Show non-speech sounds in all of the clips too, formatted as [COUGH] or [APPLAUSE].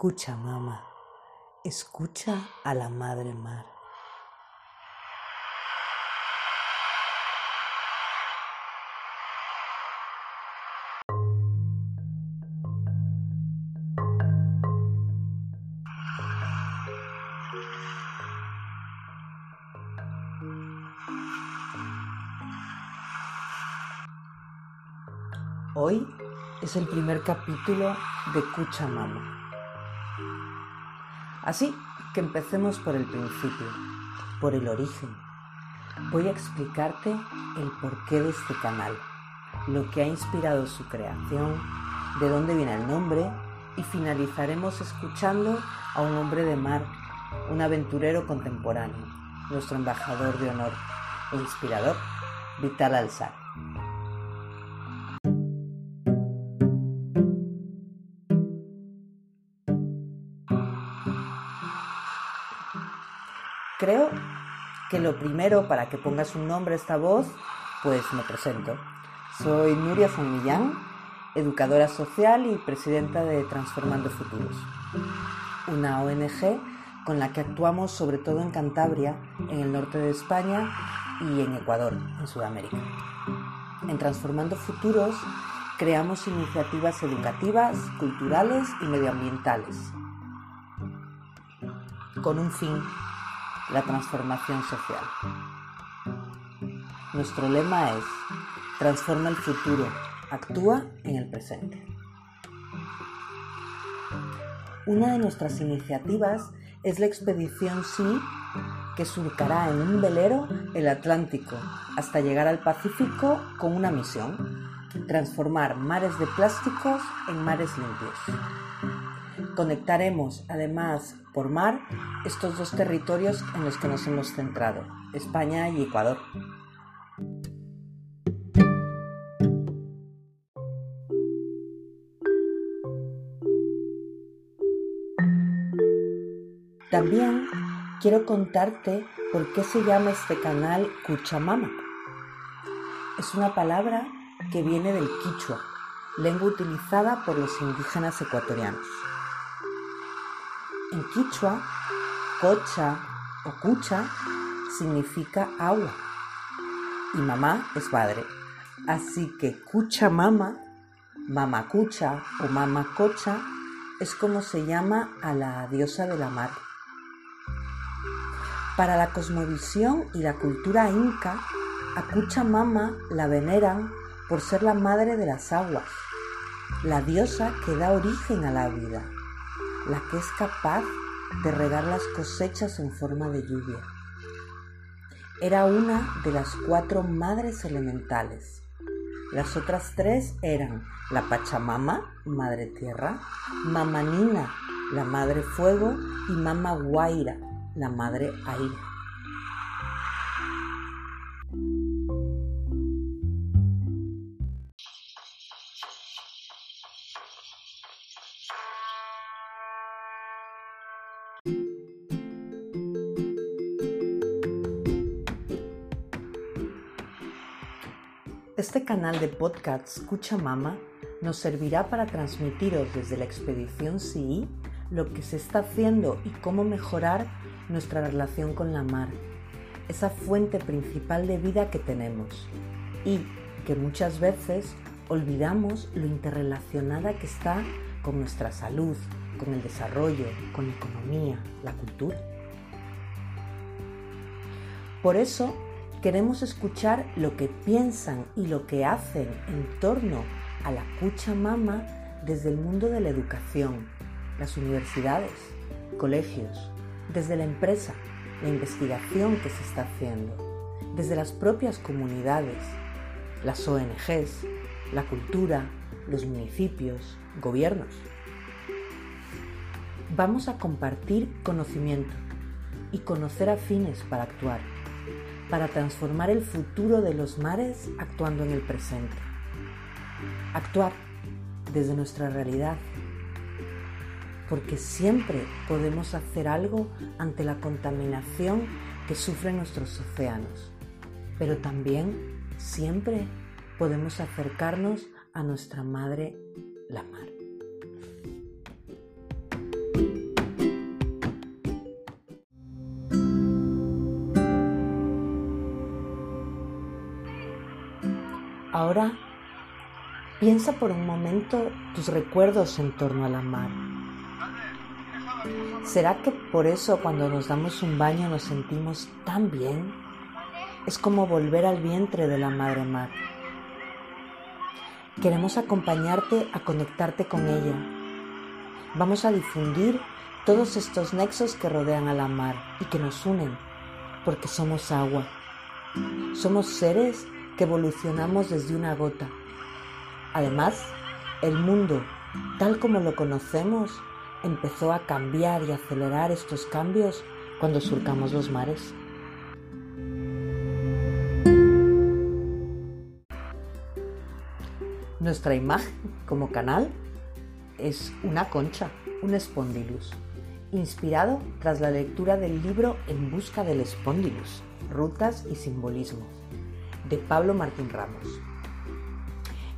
Escucha, mamá. Escucha a la madre mar. Hoy es el primer capítulo de Cucha Mama. Así que empecemos por el principio, por el origen. Voy a explicarte el porqué de este canal, lo que ha inspirado su creación, de dónde viene el nombre y finalizaremos escuchando a un hombre de mar, un aventurero contemporáneo, nuestro embajador de honor e inspirador, Vital Alzar. Creo que lo primero para que pongas un nombre a esta voz, pues me presento. Soy Nuria San educadora social y presidenta de Transformando Futuros, una ONG con la que actuamos sobre todo en Cantabria, en el norte de España y en Ecuador, en Sudamérica. En Transformando Futuros creamos iniciativas educativas, culturales y medioambientales con un fin la transformación social. Nuestro lema es, transforma el futuro, actúa en el presente. Una de nuestras iniciativas es la expedición Sí, que surcará en un velero el Atlántico hasta llegar al Pacífico con una misión, transformar mares de plásticos en mares limpios. Conectaremos además por mar estos dos territorios en los que nos hemos centrado, España y Ecuador. También quiero contarte por qué se llama este canal Cuchamama. Es una palabra que viene del quichua, lengua utilizada por los indígenas ecuatorianos. En quichua, cocha o cucha significa agua y mamá es padre. Así que cucha mama, mama cucha o mama cocha es como se llama a la diosa de la mar. Para la cosmovisión y la cultura inca, a Cucha Mama la veneran por ser la madre de las aguas, la diosa que da origen a la vida la que es capaz de regar las cosechas en forma de lluvia. Era una de las cuatro madres elementales. Las otras tres eran la Pachamama, Madre Tierra, Mama Nina, la Madre Fuego y Mama Guaira, la Madre Aire. Este canal de podcast Escucha Mama nos servirá para transmitiros desde la expedición CI lo que se está haciendo y cómo mejorar nuestra relación con la mar, esa fuente principal de vida que tenemos y que muchas veces olvidamos lo interrelacionada que está con nuestra salud, con el desarrollo, con la economía, la cultura. Por eso Queremos escuchar lo que piensan y lo que hacen en torno a la cucha mama desde el mundo de la educación, las universidades, colegios, desde la empresa, la investigación que se está haciendo, desde las propias comunidades, las ONGs, la cultura, los municipios, gobiernos. Vamos a compartir conocimiento y conocer afines para actuar para transformar el futuro de los mares actuando en el presente. Actuar desde nuestra realidad, porque siempre podemos hacer algo ante la contaminación que sufren nuestros océanos, pero también siempre podemos acercarnos a nuestra madre, la mar. Ahora piensa por un momento tus recuerdos en torno a la mar. ¿Será que por eso cuando nos damos un baño nos sentimos tan bien? Es como volver al vientre de la madre mar. Queremos acompañarte a conectarte con ella. Vamos a difundir todos estos nexos que rodean a la mar y que nos unen, porque somos agua. Somos seres que evolucionamos desde una gota. Además, el mundo, tal como lo conocemos, empezó a cambiar y acelerar estos cambios cuando surcamos los mares. Nuestra imagen como canal es una concha, un spondylus, inspirado tras la lectura del libro En busca del spondylus, rutas y simbolismo, de Pablo Martín Ramos.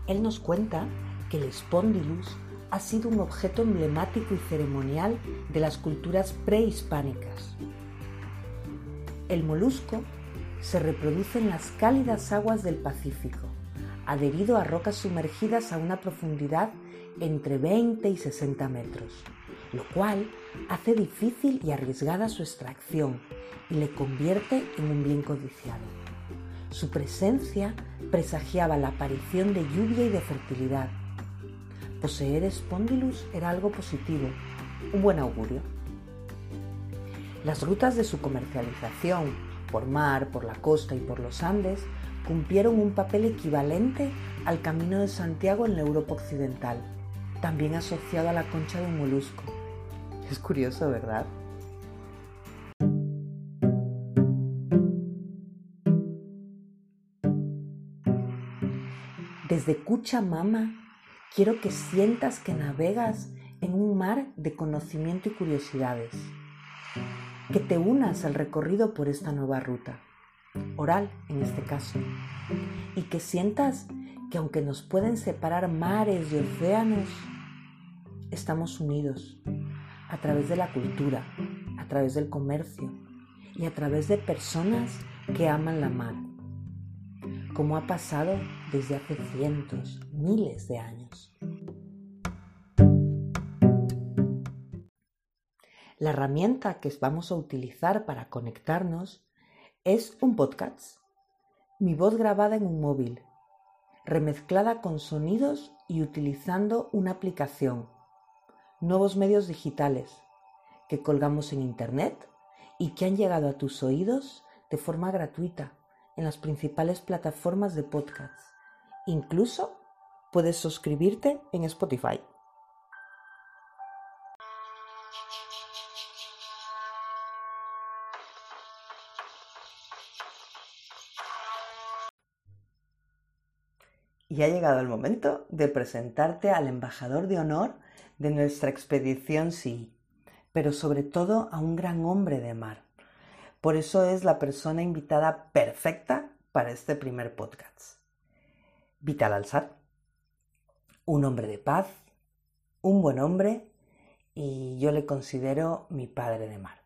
Él nos cuenta que el spondylus ha sido un objeto emblemático y ceremonial de las culturas prehispánicas. El molusco se reproduce en las cálidas aguas del Pacífico, adherido a rocas sumergidas a una profundidad entre 20 y 60 metros, lo cual hace difícil y arriesgada su extracción y le convierte en un bien codiciado. Su presencia presagiaba la aparición de lluvia y de fertilidad, Poseer Spondylus era algo positivo, un buen augurio. Las rutas de su comercialización, por mar, por la costa y por los Andes, cumplieron un papel equivalente al Camino de Santiago en la Europa Occidental, también asociado a la concha de un molusco. Es curioso, ¿verdad? Desde Cuchamama Quiero que sientas que navegas en un mar de conocimiento y curiosidades. Que te unas al recorrido por esta nueva ruta, oral en este caso. Y que sientas que aunque nos pueden separar mares y océanos, estamos unidos a través de la cultura, a través del comercio y a través de personas que aman la mar como ha pasado desde hace cientos, miles de años. La herramienta que vamos a utilizar para conectarnos es un podcast, mi voz grabada en un móvil, remezclada con sonidos y utilizando una aplicación, nuevos medios digitales que colgamos en Internet y que han llegado a tus oídos de forma gratuita en las principales plataformas de podcasts. Incluso puedes suscribirte en Spotify. Y ha llegado el momento de presentarte al embajador de honor de nuestra expedición Sí, pero sobre todo a un gran hombre de mar, por eso es la persona invitada perfecta para este primer podcast. Vital Alzar, un hombre de paz, un buen hombre y yo le considero mi padre de mar.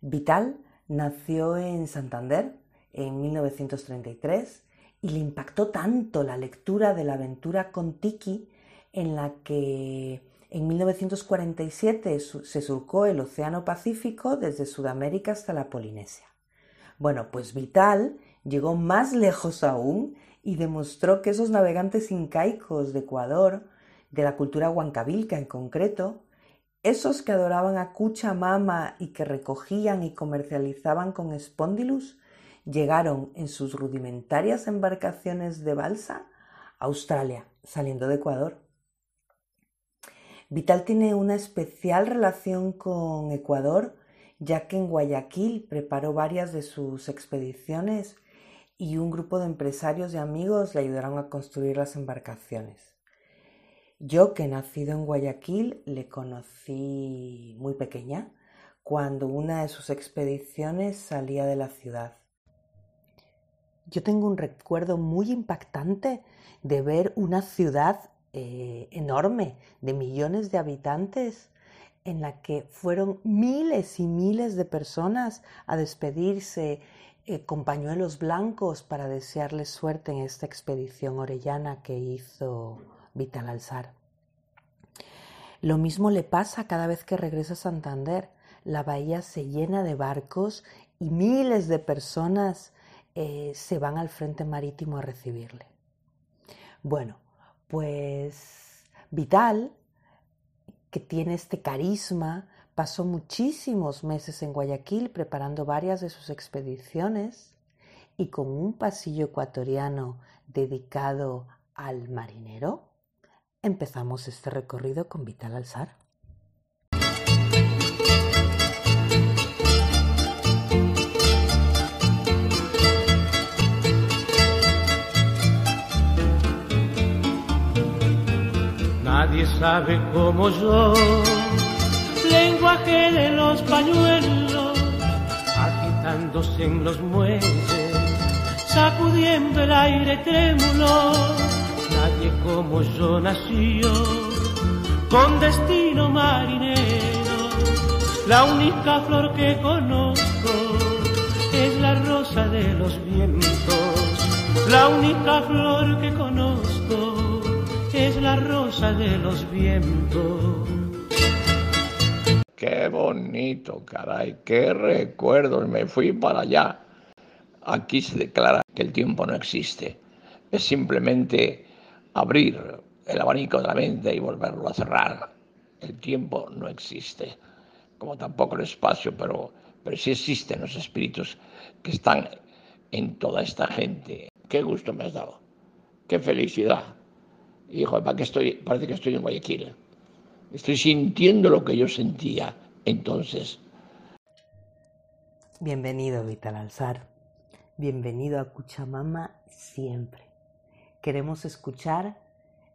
Vital nació en Santander en 1933 y le impactó tanto la lectura de la aventura con Tiki en la que en 1947 se surcó el Océano Pacífico desde Sudamérica hasta la Polinesia. Bueno, pues Vital llegó más lejos aún y demostró que esos navegantes incaicos de Ecuador, de la cultura huancabilca en concreto, esos que adoraban a Cuchamama y que recogían y comercializaban con espondilus, llegaron en sus rudimentarias embarcaciones de balsa a Australia, saliendo de Ecuador. Vital tiene una especial relación con Ecuador, ya que en Guayaquil preparó varias de sus expediciones y un grupo de empresarios y amigos le ayudaron a construir las embarcaciones. Yo, que nacido en Guayaquil, le conocí muy pequeña, cuando una de sus expediciones salía de la ciudad. Yo tengo un recuerdo muy impactante de ver una ciudad eh, enorme de millones de habitantes en la que fueron miles y miles de personas a despedirse eh, con pañuelos blancos para desearles suerte en esta expedición orellana que hizo Vital Alzar. Lo mismo le pasa cada vez que regresa a Santander. La bahía se llena de barcos y miles de personas eh, se van al frente marítimo a recibirle. Bueno, pues Vital, que tiene este carisma, pasó muchísimos meses en Guayaquil preparando varias de sus expediciones y con un pasillo ecuatoriano dedicado al marinero, Empezamos este recorrido con Vital Alzar. Nadie sabe cómo yo, lenguaje de los pañuelos, agitándose en los muelles, sacudiendo el aire trémulo nadie como yo nació, con destino marinero. La única flor que conozco es la rosa de los vientos. La única flor que conozco es la rosa de los vientos. Qué bonito, caray, qué recuerdos, me fui para allá. Aquí se declara que el tiempo no existe, es simplemente abrir el abanico de la mente y volverlo a cerrar. El tiempo no existe, como tampoco el espacio, pero, pero sí existen los espíritus que están en toda esta gente. Qué gusto me has dado, qué felicidad. Hijo, ¿para qué estoy? Parece que estoy en Guayaquil. Estoy sintiendo lo que yo sentía entonces. Bienvenido, Vital Alzar. Bienvenido a Cuchamama siempre. Queremos escuchar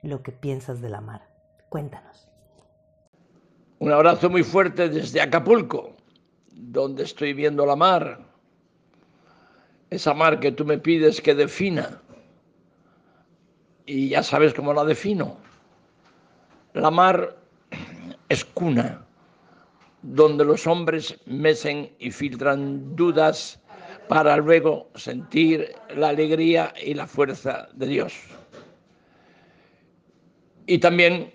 lo que piensas de la mar. Cuéntanos. Un abrazo muy fuerte desde Acapulco, donde estoy viendo la mar. Esa mar que tú me pides que defina. Y ya sabes cómo la defino. La mar es cuna, donde los hombres mecen y filtran dudas para luego sentir la alegría y la fuerza de Dios. Y también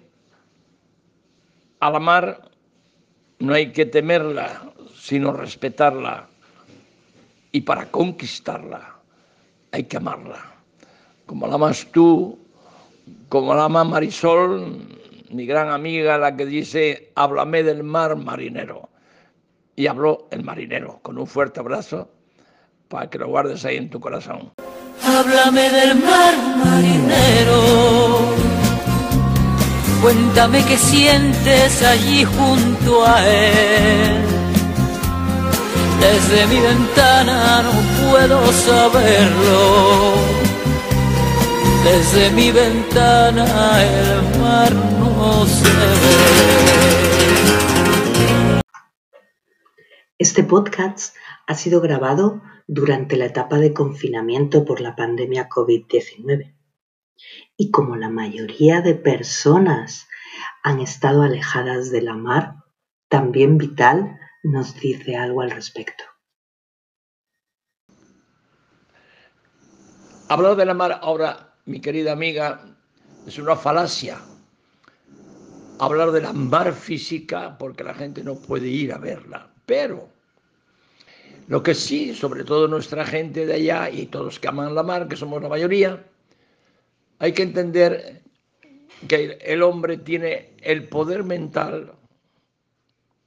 a la mar no hay que temerla, sino respetarla. Y para conquistarla hay que amarla. Como la amas tú, como la ama Marisol, mi gran amiga, la que dice, háblame del mar marinero. Y habló el marinero con un fuerte abrazo para que lo guardes ahí en tu corazón. Háblame del mar marinero, cuéntame qué sientes allí junto a él. Desde mi ventana no puedo saberlo, desde mi ventana el mar no se ve. Este podcast ha sido grabado durante la etapa de confinamiento por la pandemia COVID-19. Y como la mayoría de personas han estado alejadas de la mar, también Vital nos dice algo al respecto. Hablar de la mar ahora, mi querida amiga, es una falacia. Hablar de la mar física porque la gente no puede ir a verla. Pero lo que sí, sobre todo nuestra gente de allá y todos que aman la mar, que somos la mayoría, hay que entender que el hombre tiene el poder mental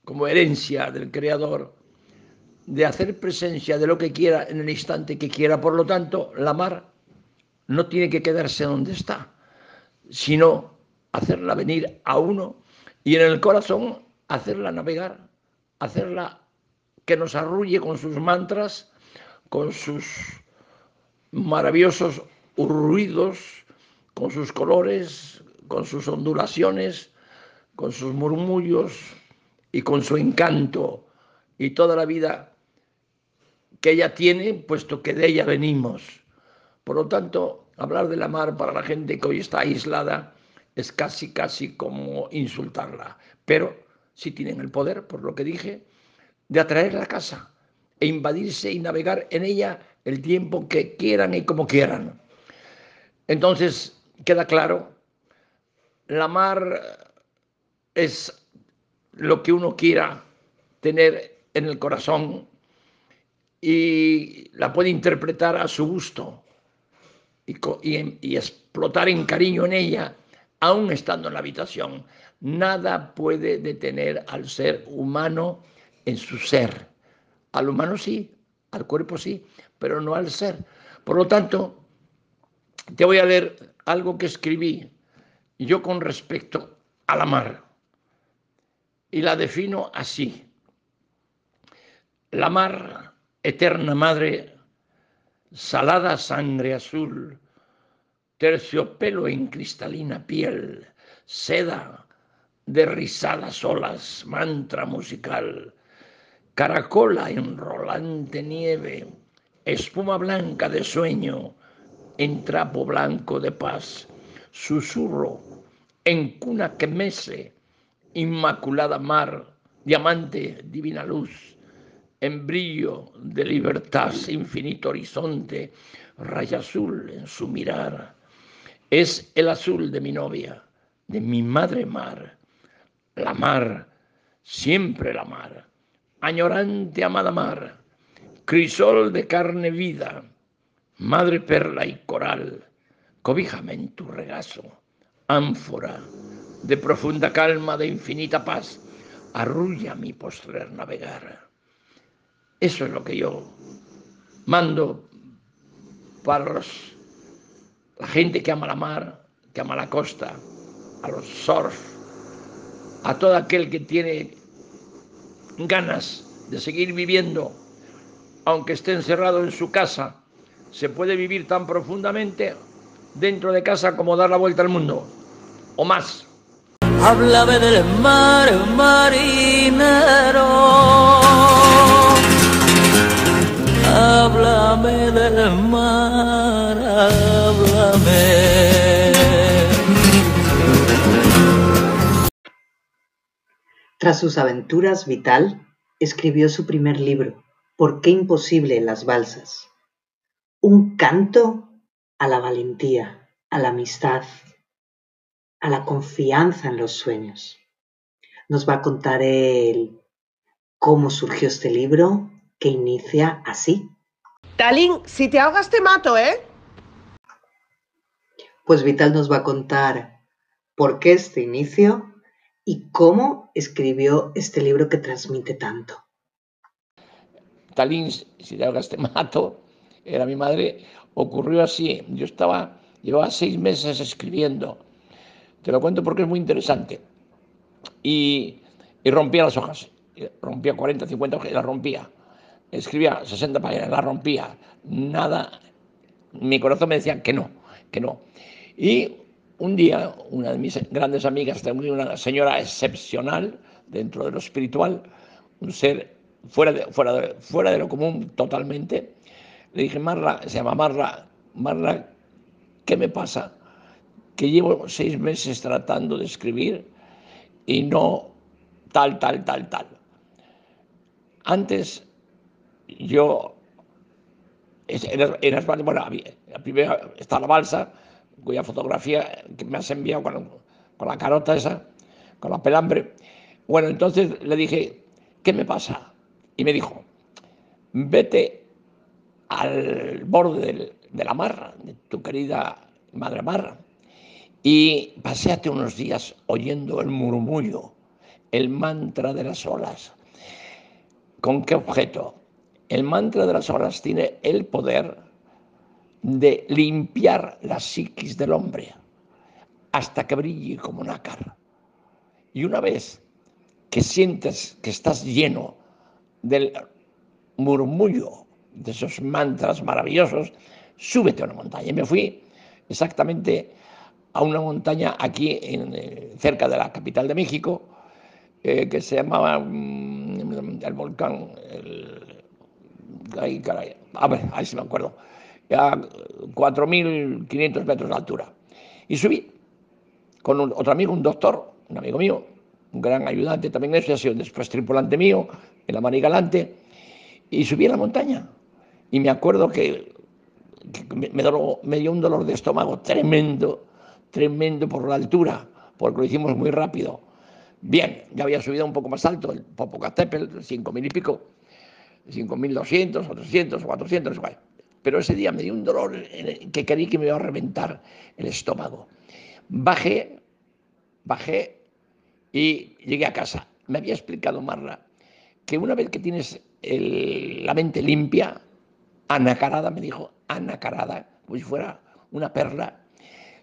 como herencia del Creador de hacer presencia de lo que quiera en el instante que quiera. Por lo tanto, la mar no tiene que quedarse donde está, sino hacerla venir a uno y en el corazón hacerla navegar, hacerla que nos arrulle con sus mantras, con sus maravillosos ruidos, con sus colores, con sus ondulaciones, con sus murmullos y con su encanto y toda la vida que ella tiene, puesto que de ella venimos. Por lo tanto, hablar de la mar para la gente que hoy está aislada es casi, casi como insultarla. Pero si tienen el poder, por lo que dije, de atraer a casa e invadirse y navegar en ella el tiempo que quieran y como quieran. Entonces, queda claro, la mar es lo que uno quiera tener en el corazón y la puede interpretar a su gusto y, explotar en cariño en ella, aún estando en la habitación. Nada puede detener al ser humano en su ser. Al humano sí, al cuerpo sí, pero no al ser. Por lo tanto, te voy a leer algo que escribí yo con respecto a la mar. Y la defino así. La mar, eterna madre, salada sangre azul, terciopelo en cristalina piel, seda de rizadas olas, mantra musical, caracola en rolante nieve, espuma blanca de sueño, en trapo blanco de paz, susurro en cuna que mece, inmaculada mar, diamante, divina luz, en brillo de libertad, infinito horizonte, raya azul en su mirar. Es el azul de mi novia, de mi madre mar, la mar, siempre la mar, añorante amada mar, crisol de carne vida, madre perla y coral, cobíjame en tu regazo, ánfora de profunda calma, de infinita paz, arrulla mi postrer navegar. Eso es lo que yo mando para la gente que ama la mar, que ama la costa, a los surf, a todo aquel que tiene ganas de seguir viviendo, aunque esté encerrado en su casa, se puede vivir tan profundamente dentro de casa como dar la vuelta al mundo, o más. Háblame del mar, marinero. Háblame del mar, háblame. Tras sus aventuras, Vital escribió su primer libro, ¿Por qué imposible las balsas? Un canto a la valentía, a la amistad, a la confianza en los sueños. Nos va a contar él cómo surgió este libro que inicia así. Talín, si te ahogas te mato, ¿eh? Pues Vital nos va a contar por qué este inicio y cómo escribió este libro que transmite tanto. Talín, si te hagas te mato, era mi madre, ocurrió así. Yo estaba, llevaba seis meses escribiendo. Te lo cuento porque es muy interesante. Y, rompía las hojas. Rompía 40, 50 hojas y las rompía. Escribía 60 páginas, las rompía. Nada. Mi corazón me decía que no, que no. Y un día, una de mis grandes amigas, una señora excepcional dentro de lo espiritual, un ser fuera de, fuera fuera de lo común totalmente, le dije, Marla, se llama Marla, Marla, ¿qué me pasa? Que llevo seis meses tratando de escribir y no tal, tal, tal, tal. Antes yo, en, bueno, primero está la balsa, cuya fotografía que me has enviado con, con la carota esa, con la pelambre. Bueno, entonces le dije, ¿qué me pasa? Y me dijo, vete al borde de la mar, de tu querida madre mar, y paséate unos días oyendo el murmullo, el mantra de las olas. ¿Con qué objeto? El mantra de las olas tiene el poder de limpiar la psiquis del hombre hasta que brille como nácar. Y una vez que sientes que estás lleno del murmullo de esos mantras maravillosos, súbete a una montaña. Y me fui exactamente a una montaña aquí eh, cerca de la capital de México, eh, que se llamaba mm, el volcán, ahí, caray, a ver, ahí sí me acuerdo, a 4.500 metros de altura. Y subí con otro amigo, un doctor, un amigo mío, un gran ayudante también eso, ha sido después tripulante mío, en la Galante y subí a la montaña. Y me acuerdo que, que me, me, me dio un dolor de estómago tremendo, tremendo por la altura, porque lo hicimos muy rápido. Bien, ya había subido un poco más alto, el Popocatépetl, 5.000 y pico, 5.200, o 300, o 400, igual. Pero ese día me dio un dolor que creí que me iba a reventar el estómago. Bajé, bajé y llegué a casa. Me había explicado Marla que una vez que tienes la mente limpia, anacarada, me dijo, anacarada, como si fuera una perla,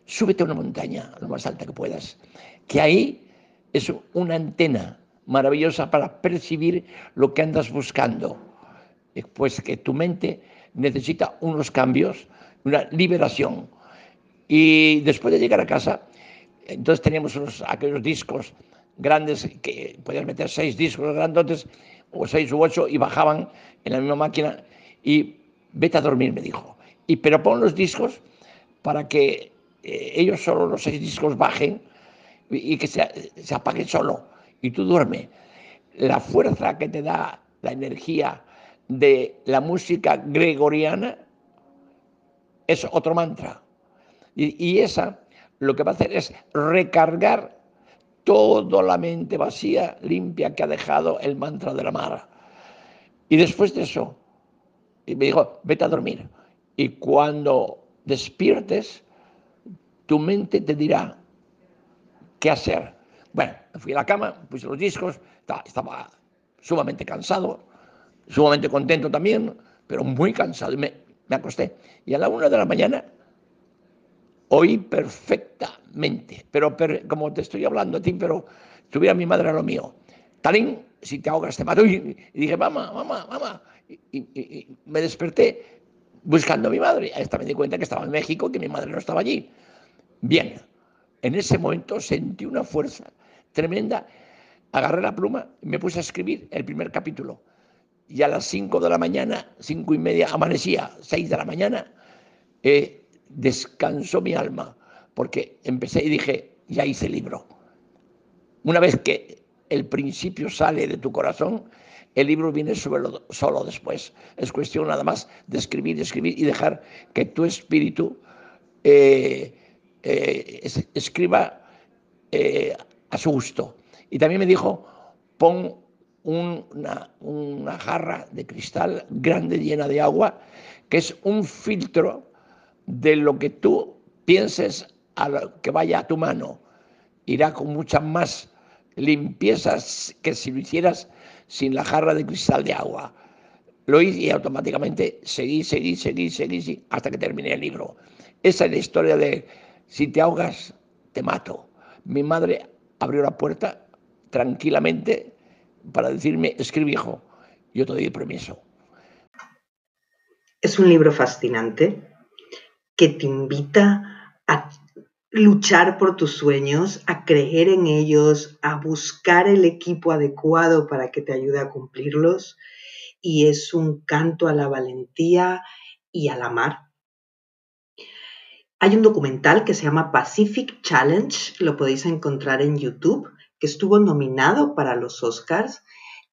súbete a una montaña, lo más alta que puedas, que ahí es una antena maravillosa para percibir lo que andas buscando. Pues que tu mente necesita unos cambios, una liberación. Y después de llegar a casa, entonces teníamos unos, aquellos discos grandes que podías meter seis discos grandotes o seis u ocho y bajaban en la misma máquina y vete a dormir, me dijo. Y pero pon los discos para que eh, ellos solo los seis discos bajen y, que se, se apaguen solo y tú duerme. La fuerza que te da la energía de la música gregoriana es otro mantra. Y, y, esa lo que va a hacer es recargar toda la mente vacía, limpia que ha dejado el mantra de la mar. Y después de eso, y me dijo, vete a dormir. Y cuando despiertes, tu mente te dirá qué hacer. Bueno, fui a la cama, puse los discos, estaba sumamente cansado, sumamente contento también, pero muy cansado. Y me, me acosté. Y a la una de la mañana oí perfectamente, pero per, como te estoy hablando a ti, pero tuviera mi madre a lo mío. Talín, si te ahogas te mato. [LAUGHS] Y, y dije, mamá, mamá, mamá. Y, y, y, me desperté buscando a mi madre. Hasta me di cuenta que estaba en México, que mi madre no estaba allí. Bien, en ese momento sentí una fuerza tremenda. Agarré la pluma y me puse a escribir el primer capítulo y a las 5 de la mañana, cinco y media, amanecía, 6 de la mañana, eh, descansó mi alma, porque empecé y dije, ya hice libro. Una vez que el principio sale de tu corazón, el libro viene solo, solo después. Es cuestión nada más de escribir, escribir y dejar que tu espíritu eh, eh, escriba eh, a su gusto. Y también me dijo, pon una, jarra de cristal grande llena de agua, que es un filtro de lo que tú pienses que vaya a tu mano. Irá con mucha más limpieza que si lo hicieras sin la jarra de cristal de agua. Lo hice y automáticamente seguí, seguí, seguí, seguí hasta que terminé el libro. Esa es la historia de si te ahogas, te mato. Mi madre abrió la puerta tranquilamente para decirme, escribe hijo, yo te doy permiso. Es un libro fascinante que te invita a luchar por tus sueños, a creer en ellos, a buscar el equipo adecuado para que te ayude a cumplirlos. Y es un canto a la valentía y al amar. Hay un documental que se llama Pacific Challenge, lo podéis encontrar en YouTube, que estuvo nominado para los Oscars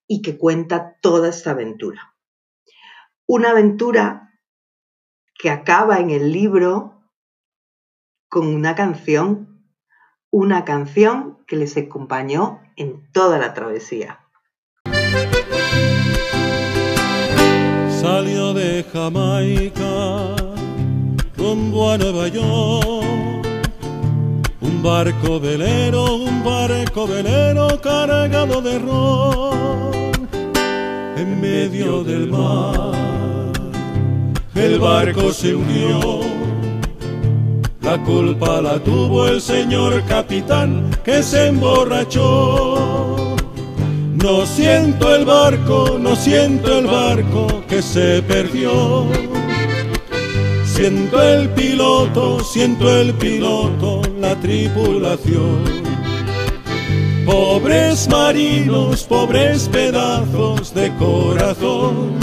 y que cuenta toda esta aventura. Una aventura que acaba en el libro con una canción, una canción que les acompañó en toda la travesía. Salió de Jamaica barco velero, un barco velero cargado de ron en medio del mar. El barco se hundió, la culpa la tuvo el señor capitán que se emborrachó. No siento el barco, no siento el barco que se perdió. Siento el piloto, siento el piloto, la tripulación. Pobres marinos, pobres pedazos de corazón.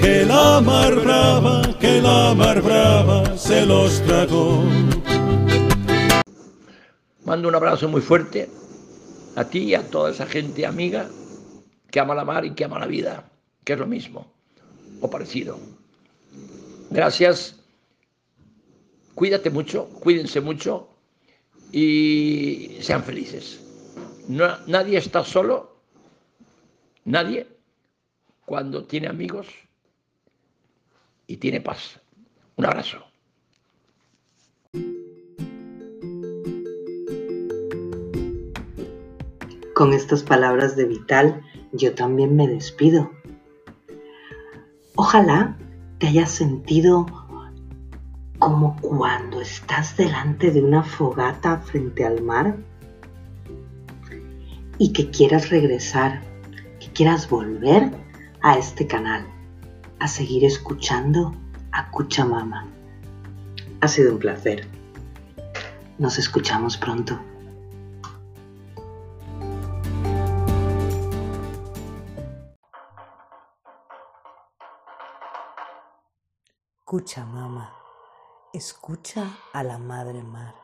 Que la mar brava, que la mar brava se los tragó. Mando un abrazo muy fuerte a ti y a toda esa gente amiga que ama la mar y que ama la vida. que es lo mismo o parecido. Gracias. Cuídate mucho, cuídense mucho y sean felices. nadie está solo, nadie, cuando tiene amigos y tiene paz. Un abrazo. Con estas palabras de Vital, yo también me despido. Ojalá te hayas sentido como cuando estás delante de una fogata frente al mar y que quieras regresar, que quieras volver a este canal, a seguir escuchando a Cuchamama. Ha sido un placer. Nos escuchamos pronto. Escucha, mamá. Escucha a la madre mar.